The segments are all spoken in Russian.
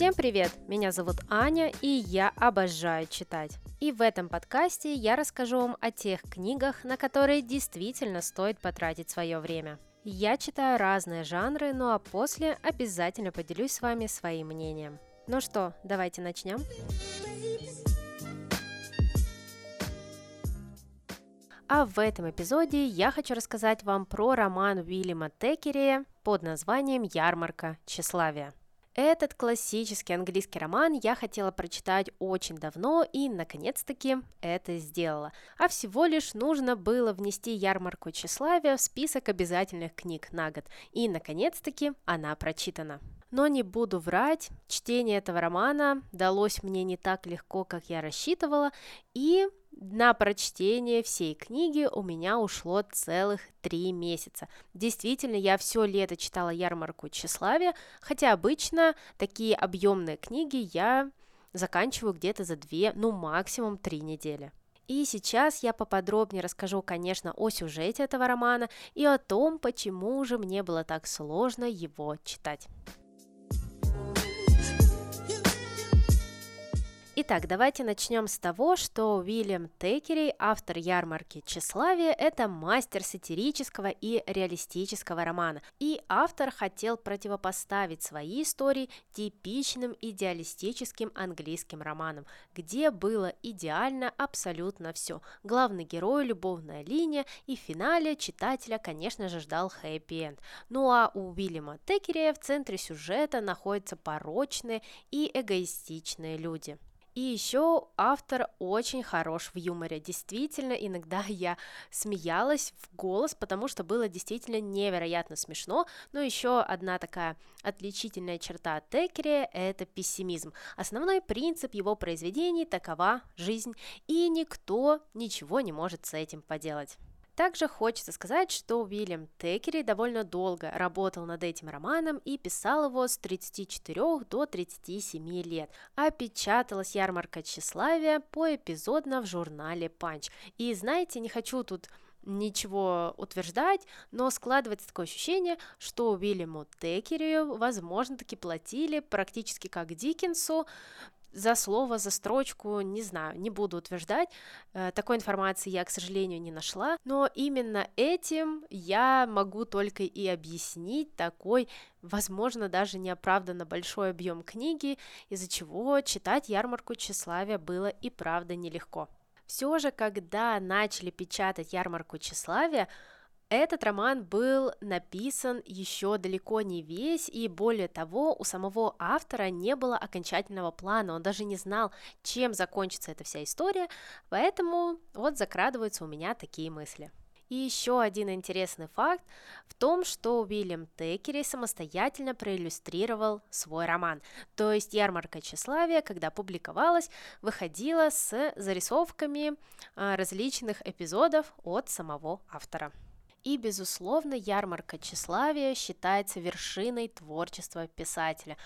Всем привет! Меня зовут Аня, и я обожаю читать. И в этом подкасте я расскажу вам о тех книгах, на которые действительно стоит потратить свое время. Я читаю разные жанры, ну а после обязательно поделюсь с вами своим мнением. Ну что, давайте начнем. А в этом эпизоде я хочу рассказать вам про роман Уильяма Текери под названием «Ярмарка тщеславия». Этот классический английский роман я хотела прочитать очень давно и, наконец-таки, это сделала. А всего лишь нужно было внести ярмарку тщеславия в список обязательных книг на год. И, наконец-таки, она прочитана. Но не буду врать, чтение этого романа далось мне не так легко, как я рассчитывала, и на прочтение всей книги у меня ушло целых три месяца. Действительно, я все лето читала ярмарку тщеславия, хотя обычно такие объемные книги я заканчиваю где-то за две, ну максимум три недели. И сейчас я поподробнее расскажу, конечно, о сюжете этого романа и о том, почему же мне было так сложно его читать. Итак, давайте начнем с того, что Уильям Текери, автор ярмарки тщеславия, это мастер сатирического и реалистического романа. И автор хотел противопоставить свои истории типичным идеалистическим английским романам, где было идеально абсолютно все. Главный герой, любовная линия и в финале читателя, конечно же, ждал хэппи-энд. Ну а у Уильяма Текери в центре сюжета находятся порочные и эгоистичные люди. И еще автор очень хорош в юморе. Действительно, иногда я смеялась в голос, потому что было действительно невероятно смешно. Но еще одна такая отличительная черта Текери – это пессимизм. Основной принцип его произведений – такова жизнь, и никто ничего не может с этим поделать. Также хочется сказать, что Уильям Текери довольно долго работал над этим романом и писал его с 34 до 37 лет, а печаталась ярмарка тщеславия поэпизодно в журнале Панч. И знаете, не хочу тут ничего утверждать, но складывается такое ощущение, что Уильяму Текерию, возможно, таки платили практически как Диккенсу, за слово, за строчку, не знаю, не буду утверждать. Э, такой информации я, к сожалению, не нашла. Но именно этим я могу только и объяснить такой, возможно, даже неоправданно большой объем книги, из-за чего читать ярмарку тщеславия было и правда нелегко. Все же, когда начали печатать ярмарку тщеславия, этот роман был написан еще далеко не весь, и более того, у самого автора не было окончательного плана, он даже не знал, чем закончится эта вся история, поэтому вот закрадываются у меня такие мысли. И еще один интересный факт в том, что Уильям Текери самостоятельно проиллюстрировал свой роман. То есть «Ярмарка тщеславия», когда публиковалась, выходила с зарисовками а, различных эпизодов от самого автора. И, безусловно, ярмарка тщеславия считается вершиной творчества писателя.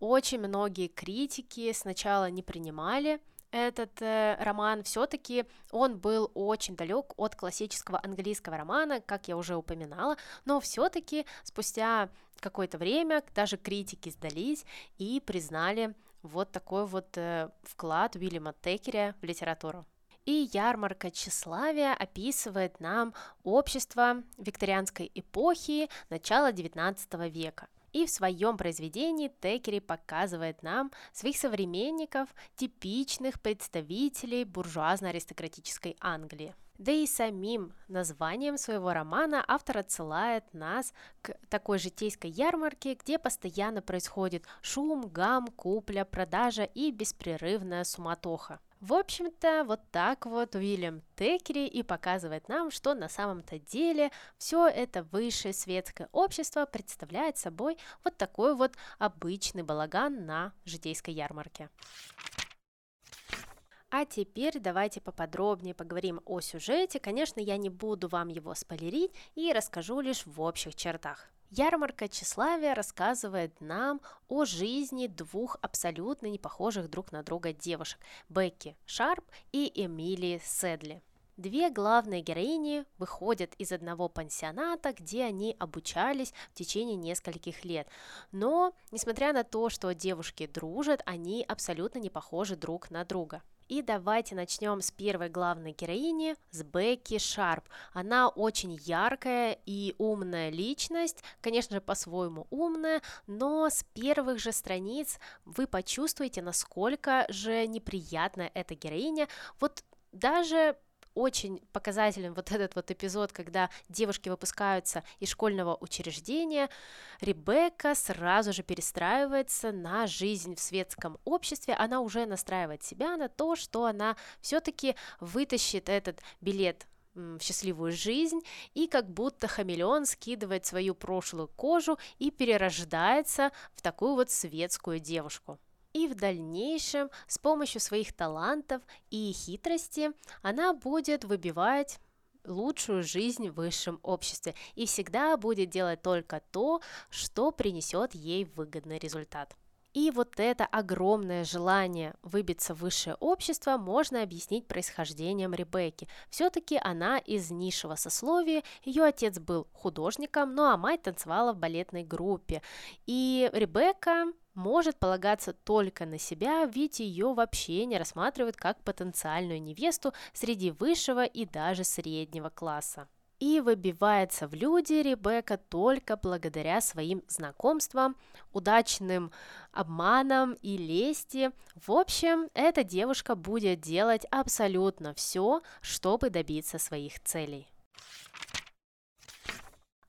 Очень многие критики сначала не принимали этот э, роман, все-таки он был очень далек от классического английского романа, как я уже упоминала, но все-таки спустя какое-то время даже критики сдались и признали вот такой вот э, вклад Уильяма Текеря в литературу. И ярмарка тщеславия описывает нам общество викторианской эпохи начала XIX века. И в своем произведении Текери показывает нам своих современников, типичных представителей буржуазно-аристократической Англии. Да и самим названием своего романа автор отсылает нас к такой житейской ярмарке, где постоянно происходит шум, гам, купля, продажа и беспрерывная суматоха. В общем-то, вот так вот Уильям Текери и показывает нам, что на самом-то деле все это высшее светское общество представляет собой вот такой вот обычный балаган на житейской ярмарке. А теперь давайте поподробнее поговорим о сюжете. Конечно, я не буду вам его спойлерить и расскажу лишь в общих чертах. Ярмарка тщеславия рассказывает нам о жизни двух абсолютно не похожих друг на друга девушек – Бекки Шарп и Эмилии Седли. Две главные героини выходят из одного пансионата, где они обучались в течение нескольких лет. Но, несмотря на то, что девушки дружат, они абсолютно не похожи друг на друга. И давайте начнем с первой главной героини, с Бекки Шарп. Она очень яркая и умная личность, конечно же, по-своему умная, но с первых же страниц вы почувствуете, насколько же неприятная эта героиня. Вот даже очень показателен вот этот вот эпизод, когда девушки выпускаются из школьного учреждения, Ребекка сразу же перестраивается на жизнь в светском обществе, она уже настраивает себя на то, что она все-таки вытащит этот билет в счастливую жизнь и как будто хамелеон скидывает свою прошлую кожу и перерождается в такую вот светскую девушку и в дальнейшем с помощью своих талантов и хитрости она будет выбивать лучшую жизнь в высшем обществе и всегда будет делать только то, что принесет ей выгодный результат. И вот это огромное желание выбиться в высшее общество можно объяснить происхождением Ребекки. Все-таки она из низшего сословия, ее отец был художником, ну а мать танцевала в балетной группе. И Ребекка может полагаться только на себя, ведь ее вообще не рассматривают как потенциальную невесту среди высшего и даже среднего класса. И выбивается в люди Ребекка только благодаря своим знакомствам, удачным обманам и лести. В общем, эта девушка будет делать абсолютно все, чтобы добиться своих целей.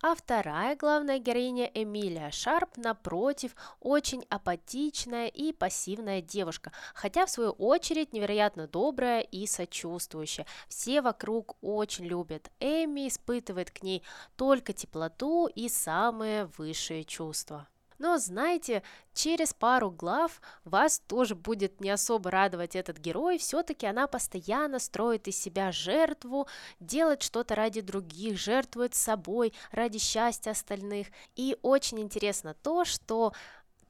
А вторая главная героиня Эмилия Шарп, напротив, очень апатичная и пассивная девушка, хотя в свою очередь невероятно добрая и сочувствующая. Все вокруг очень любят Эми, испытывает к ней только теплоту и самые высшие чувства. Но знаете, через пару глав вас тоже будет не особо радовать этот герой, все-таки она постоянно строит из себя жертву, делает что-то ради других, жертвует собой ради счастья остальных. И очень интересно то, что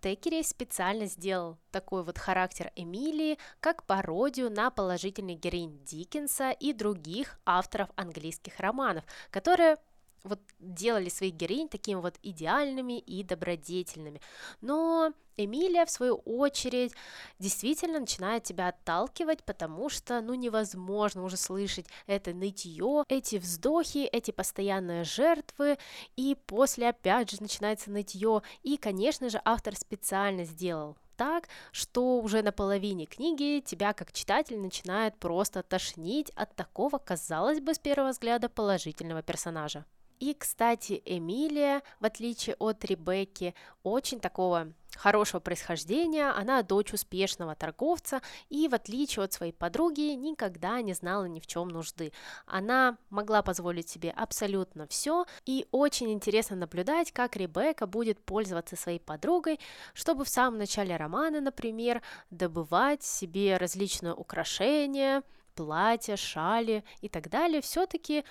Текери специально сделал такой вот характер Эмилии как пародию на положительный героинь Диккенса и других авторов английских романов, которые вот делали своих героинь такими вот идеальными и добродетельными. Но Эмилия, в свою очередь, действительно начинает тебя отталкивать, потому что, ну, невозможно уже слышать это нытье, эти вздохи, эти постоянные жертвы, и после опять же начинается нытье, и, конечно же, автор специально сделал так, что уже на половине книги тебя как читатель начинает просто тошнить от такого, казалось бы, с первого взгляда положительного персонажа. И, кстати, Эмилия, в отличие от Ребекки, очень такого хорошего происхождения, она дочь успешного торговца и, в отличие от своей подруги, никогда не знала ни в чем нужды. Она могла позволить себе абсолютно все, и очень интересно наблюдать, как Ребекка будет пользоваться своей подругой, чтобы в самом начале романа, например, добывать себе различные украшения, платья, шали и так далее, все-таки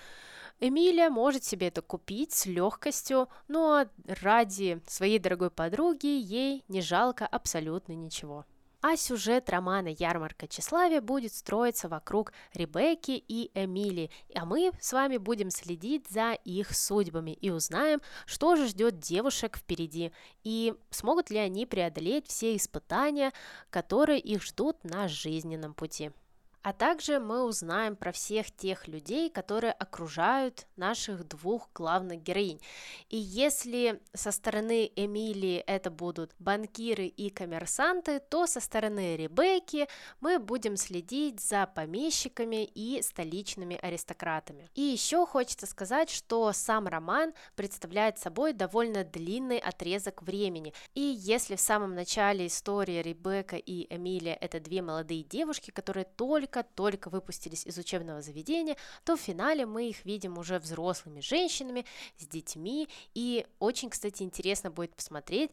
Эмилия может себе это купить с легкостью, но ради своей дорогой подруги ей не жалко абсолютно ничего. А сюжет романа «Ярмарка тщеславия» будет строиться вокруг Ребекки и Эмилии, а мы с вами будем следить за их судьбами и узнаем, что же ждет девушек впереди, и смогут ли они преодолеть все испытания, которые их ждут на жизненном пути. А также мы узнаем про всех тех людей, которые окружают наших двух главных героинь. И если со стороны Эмилии это будут банкиры и коммерсанты, то со стороны Ребекки мы будем следить за помещиками и столичными аристократами. И еще хочется сказать, что сам роман представляет собой довольно длинный отрезок времени. И если в самом начале истории Ребекка и Эмилия это две молодые девушки, которые только только-только выпустились из учебного заведения, то в финале мы их видим уже взрослыми женщинами, с детьми, и очень, кстати, интересно будет посмотреть,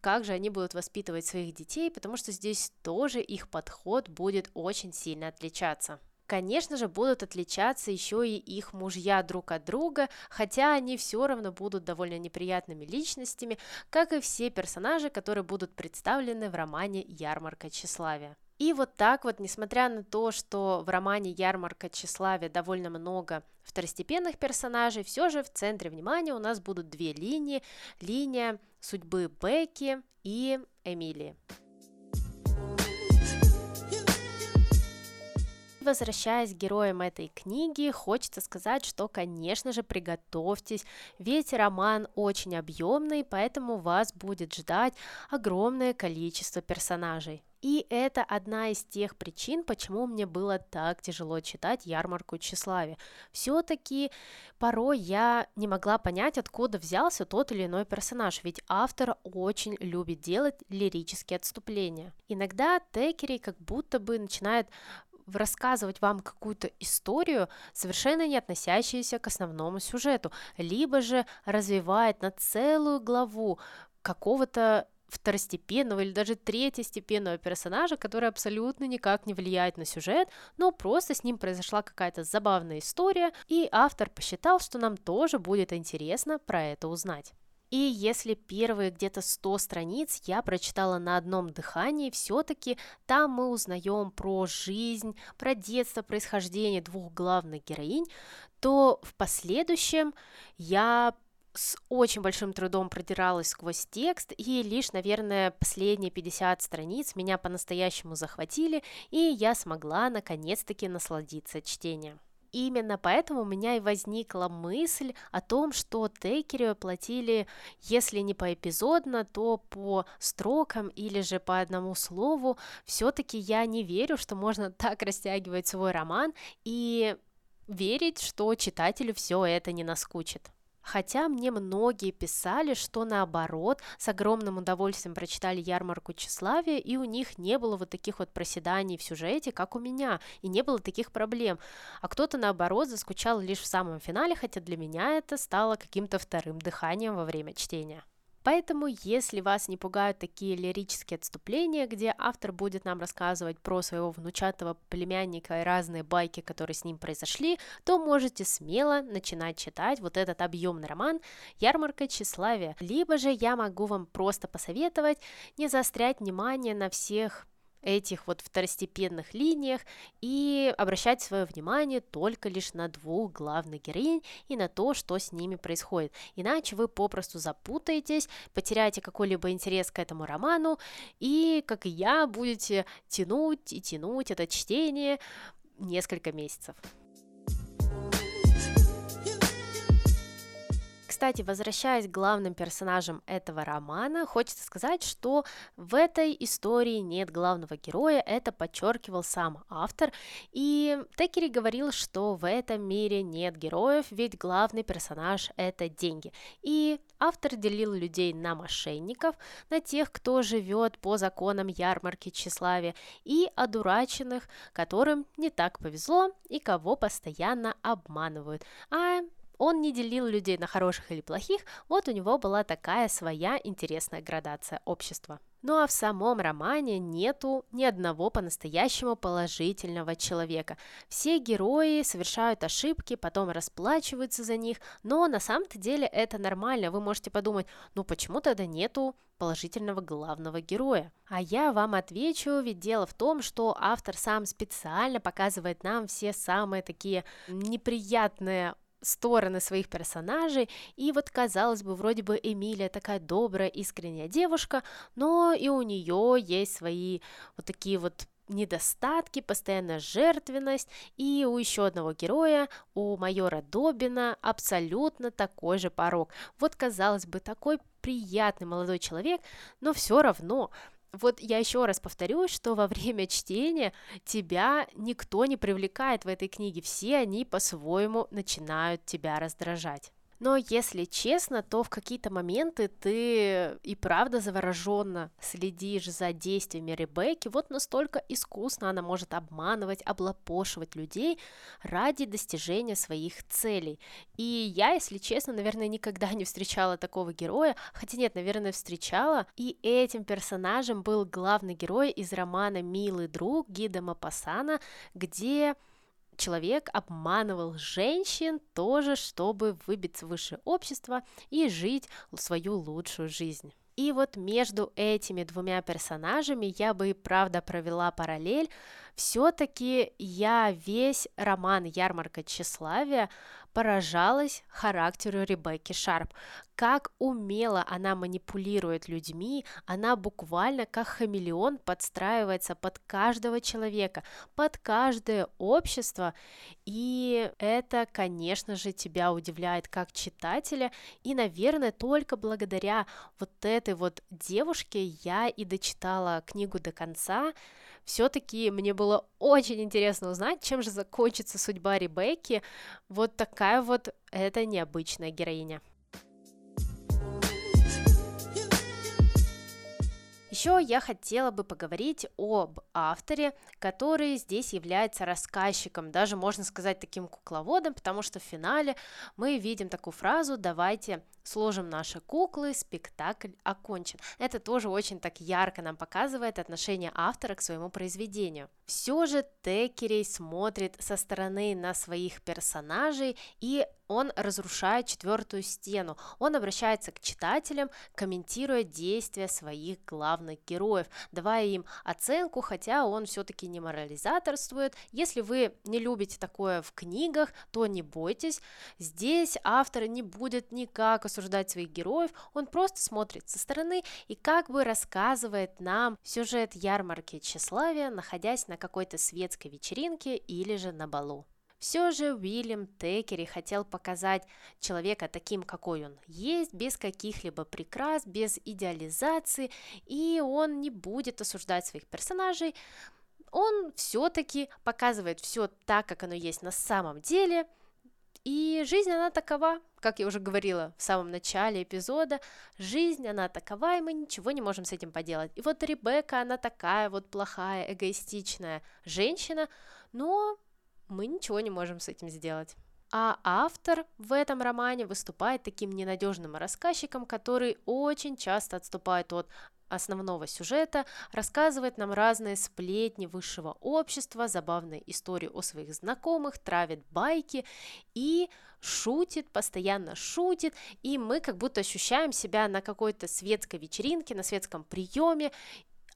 как же они будут воспитывать своих детей, потому что здесь тоже их подход будет очень сильно отличаться. Конечно же, будут отличаться еще и их мужья друг от друга, хотя они все равно будут довольно неприятными личностями, как и все персонажи, которые будут представлены в романе «Ярмарка тщеславия». И вот так вот, несмотря на то, что в романе «Ярмарка тщеславия» довольно много второстепенных персонажей, все же в центре внимания у нас будут две линии. Линия судьбы Бекки и Эмилии. Возвращаясь к героям этой книги, хочется сказать, что, конечно же, приготовьтесь, ведь роман очень объемный, поэтому вас будет ждать огромное количество персонажей. И это одна из тех причин, почему мне было так тяжело читать ярмарку тщеславия. Все-таки порой я не могла понять, откуда взялся тот или иной персонаж, ведь автор очень любит делать лирические отступления. Иногда Текери как будто бы начинает рассказывать вам какую-то историю, совершенно не относящуюся к основному сюжету, либо же развивает на целую главу какого-то второстепенного или даже третьестепенного персонажа, который абсолютно никак не влияет на сюжет, но просто с ним произошла какая-то забавная история, и автор посчитал, что нам тоже будет интересно про это узнать. И если первые где-то 100 страниц я прочитала на одном дыхании, все-таки там мы узнаем про жизнь, про детство, происхождение двух главных героинь, то в последующем я с очень большим трудом продиралась сквозь текст, и лишь, наверное, последние 50 страниц меня по-настоящему захватили, и я смогла наконец-таки насладиться чтением. Именно поэтому у меня и возникла мысль о том, что Тейкерю платили, если не поэпизодно, то по строкам или же по одному слову. Все-таки я не верю, что можно так растягивать свой роман и верить, что читателю все это не наскучит. Хотя мне многие писали, что наоборот, с огромным удовольствием прочитали ярмарку тщеславия, и у них не было вот таких вот проседаний в сюжете, как у меня, и не было таких проблем. А кто-то наоборот заскучал лишь в самом финале, хотя для меня это стало каким-то вторым дыханием во время чтения. Поэтому, если вас не пугают такие лирические отступления, где автор будет нам рассказывать про своего внучатого племянника и разные байки, которые с ним произошли, то можете смело начинать читать вот этот объемный роман «Ярмарка тщеславия». Либо же я могу вам просто посоветовать не заострять внимание на всех этих вот второстепенных линиях и обращать свое внимание только лишь на двух главных героинь и на то, что с ними происходит. Иначе вы попросту запутаетесь, потеряете какой-либо интерес к этому роману и, как и я, будете тянуть и тянуть это чтение несколько месяцев. Кстати, возвращаясь к главным персонажам этого романа, хочется сказать, что в этой истории нет главного героя, это подчеркивал сам автор, и Текери говорил, что в этом мире нет героев, ведь главный персонаж – это деньги. И автор делил людей на мошенников, на тех, кто живет по законам ярмарки тщеславия, и одураченных, которым не так повезло и кого постоянно обманывают. А он не делил людей на хороших или плохих, вот у него была такая своя интересная градация общества. Ну а в самом романе нету ни одного по-настоящему положительного человека. Все герои совершают ошибки, потом расплачиваются за них, но на самом-то деле это нормально. Вы можете подумать, ну почему тогда нету положительного главного героя? А я вам отвечу, ведь дело в том, что автор сам специально показывает нам все самые такие неприятные стороны своих персонажей, и вот, казалось бы, вроде бы Эмилия такая добрая, искренняя девушка, но и у нее есть свои вот такие вот недостатки, постоянная жертвенность, и у еще одного героя, у майора Добина, абсолютно такой же порог. Вот, казалось бы, такой приятный молодой человек, но все равно вот я еще раз повторюсь, что во время чтения тебя никто не привлекает в этой книге, все они по-своему начинают тебя раздражать. Но если честно, то в какие-то моменты ты и правда завороженно следишь за действиями Ребекки. Вот настолько искусно она может обманывать, облапошивать людей ради достижения своих целей. И я, если честно, наверное, никогда не встречала такого героя. Хотя нет, наверное, встречала. И этим персонажем был главный герой из романа «Милый друг» Гида Мапасана, где человек обманывал женщин тоже, чтобы выбиться в высшее общество и жить свою лучшую жизнь. И вот между этими двумя персонажами я бы и правда провела параллель. Все-таки я весь роман «Ярмарка тщеславия» поражалась характеру Ребекки Шарп. Как умело она манипулирует людьми, она буквально как хамелеон подстраивается под каждого человека, под каждое общество, и это, конечно же, тебя удивляет как читателя, и, наверное, только благодаря вот этой вот девушке я и дочитала книгу до конца, все-таки мне было очень интересно узнать, чем же закончится судьба Ребекки. Вот такая вот это необычная героиня. Еще я хотела бы поговорить об авторе, который здесь является рассказчиком, даже можно сказать таким кукловодом, потому что в финале мы видим такую фразу «давайте сложим наши куклы, спектакль окончен». Это тоже очень так ярко нам показывает отношение автора к своему произведению. Все же Текерей смотрит со стороны на своих персонажей и он разрушает четвертую стену. Он обращается к читателям, комментируя действия своих главных героев, давая им оценку, хотя он все-таки не морализаторствует. Если вы не любите такое в книгах, то не бойтесь. Здесь автор не будет никак осуждать своих героев, он просто смотрит со стороны и как бы рассказывает нам сюжет ярмарки тщеславия, находясь на какой-то светской вечеринке или же на балу. Все же Уильям Текери хотел показать человека таким, какой он есть, без каких-либо прикрас, без идеализации, и он не будет осуждать своих персонажей, он все-таки показывает все так, как оно есть на самом деле, и жизнь, она такова, как я уже говорила в самом начале эпизода, жизнь, она такова, и мы ничего не можем с этим поделать. И вот Ребекка, она такая вот плохая, эгоистичная женщина, но мы ничего не можем с этим сделать. А автор в этом романе выступает таким ненадежным рассказчиком, который очень часто отступает от основного сюжета, рассказывает нам разные сплетни высшего общества, забавные истории о своих знакомых, травит байки и шутит, постоянно шутит, и мы как будто ощущаем себя на какой-то светской вечеринке, на светском приеме,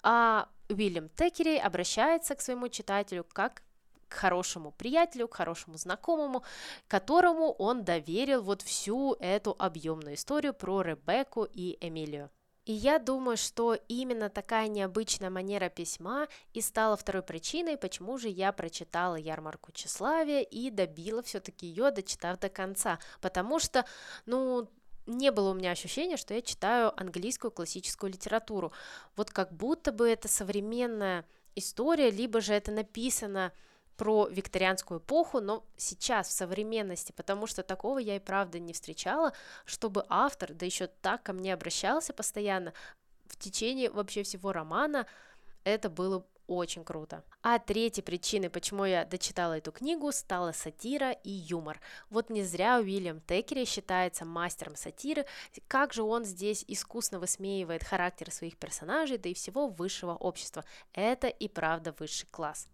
а Уильям Текерей обращается к своему читателю как к хорошему приятелю, к хорошему знакомому, которому он доверил вот всю эту объемную историю про Ребекку и Эмилию. И я думаю, что именно такая необычная манера письма и стала второй причиной, почему же я прочитала ярмарку тщеславия и добила все-таки ее, дочитав до конца. Потому что, ну, не было у меня ощущения, что я читаю английскую классическую литературу. Вот как будто бы это современная история, либо же это написано про викторианскую эпоху, но сейчас, в современности, потому что такого я и правда не встречала, чтобы автор, да еще так ко мне обращался постоянно в течение вообще всего романа, это было очень круто. А третьей причиной, почему я дочитала эту книгу, стала сатира и юмор. Вот не зря Уильям Текери считается мастером сатиры, как же он здесь искусно высмеивает характер своих персонажей, да и всего высшего общества. Это и правда высший класс.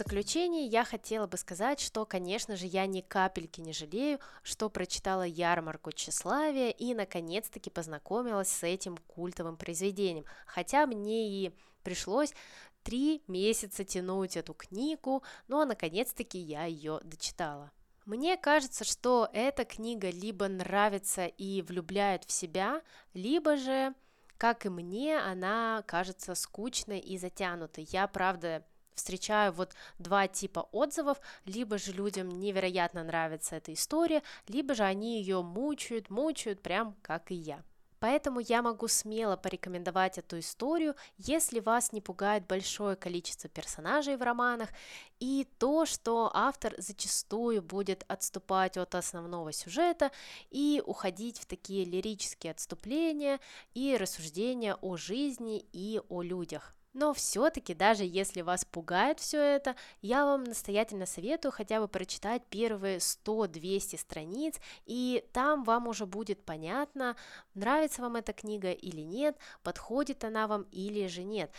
Заключение я хотела бы сказать, что, конечно же, я ни капельки не жалею, что прочитала ярмарку тщеславия и, наконец-таки, познакомилась с этим культовым произведением. Хотя мне и пришлось три месяца тянуть эту книгу, но, наконец-таки, я ее дочитала. Мне кажется, что эта книга либо нравится и влюбляет в себя, либо же, как и мне, она кажется скучной и затянутой. Я, правда, встречаю вот два типа отзывов, либо же людям невероятно нравится эта история, либо же они ее мучают, мучают, прям как и я. Поэтому я могу смело порекомендовать эту историю, если вас не пугает большое количество персонажей в романах и то, что автор зачастую будет отступать от основного сюжета и уходить в такие лирические отступления и рассуждения о жизни и о людях. Но все-таки, даже если вас пугает все это, я вам настоятельно советую хотя бы прочитать первые 100-200 страниц, и там вам уже будет понятно, нравится вам эта книга или нет, подходит она вам или же нет.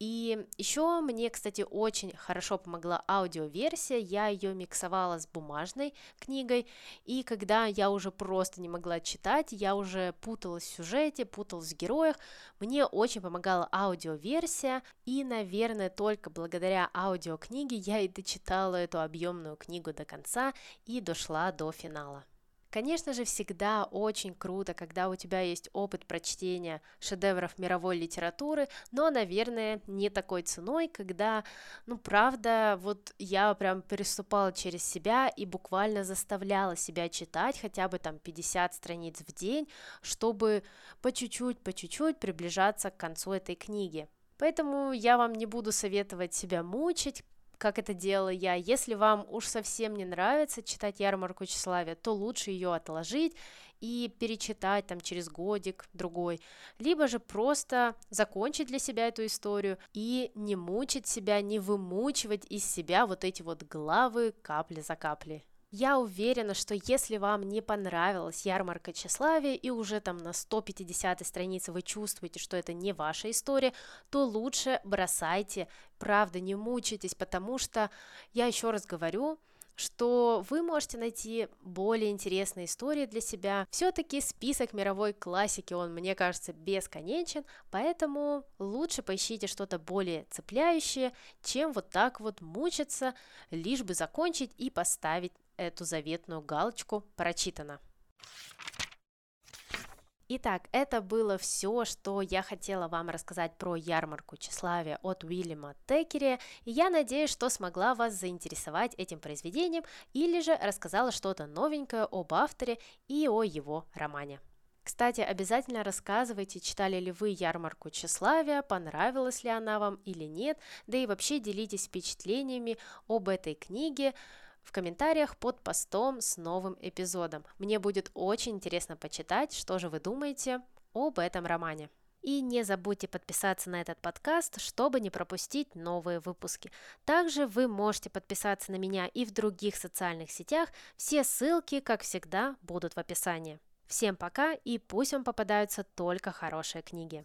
И еще мне, кстати, очень хорошо помогла аудиоверсия, я ее миксовала с бумажной книгой, и когда я уже просто не могла читать, я уже путалась в сюжете, путалась в героях, мне очень помогала аудиоверсия, и, наверное, только благодаря аудиокниге я и дочитала эту объемную книгу до конца и дошла до финала. Конечно же, всегда очень круто, когда у тебя есть опыт прочтения шедевров мировой литературы, но, наверное, не такой ценой, когда, ну, правда, вот я прям переступала через себя и буквально заставляла себя читать хотя бы там 50 страниц в день, чтобы по чуть-чуть, по чуть-чуть приближаться к концу этой книги. Поэтому я вам не буду советовать себя мучить, как это делала я. Если вам уж совсем не нравится читать ярмарку тщеславия, то лучше ее отложить и перечитать там через годик, другой, либо же просто закончить для себя эту историю и не мучить себя, не вымучивать из себя вот эти вот главы капли за каплей. Я уверена, что если вам не понравилась ярмарка тщеславия и уже там на 150 странице вы чувствуете, что это не ваша история, то лучше бросайте, правда, не мучайтесь, потому что, я еще раз говорю, что вы можете найти более интересные истории для себя. Все-таки список мировой классики, он, мне кажется, бесконечен, поэтому лучше поищите что-то более цепляющее, чем вот так вот мучиться, лишь бы закончить и поставить эту заветную галочку «Прочитано». Итак, это было все, что я хотела вам рассказать про ярмарку тщеславия от Уильяма Текери, и я надеюсь, что смогла вас заинтересовать этим произведением или же рассказала что-то новенькое об авторе и о его романе. Кстати, обязательно рассказывайте, читали ли вы ярмарку тщеславия, понравилась ли она вам или нет, да и вообще делитесь впечатлениями об этой книге, в комментариях под постом с новым эпизодом. Мне будет очень интересно почитать, что же вы думаете об этом романе. И не забудьте подписаться на этот подкаст, чтобы не пропустить новые выпуски. Также вы можете подписаться на меня и в других социальных сетях. Все ссылки, как всегда, будут в описании. Всем пока и пусть вам попадаются только хорошие книги.